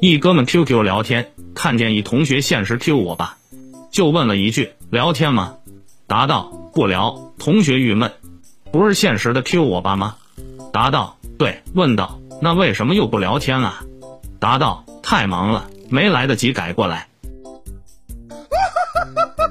一哥们 qq 聊天看见一同学现实 q 我吧就问了一句聊天吗？答道不聊。同学郁闷不是现实的 q 我爸吗？答道对问道那为什么又不聊天了答道太忙了没来得及改过来。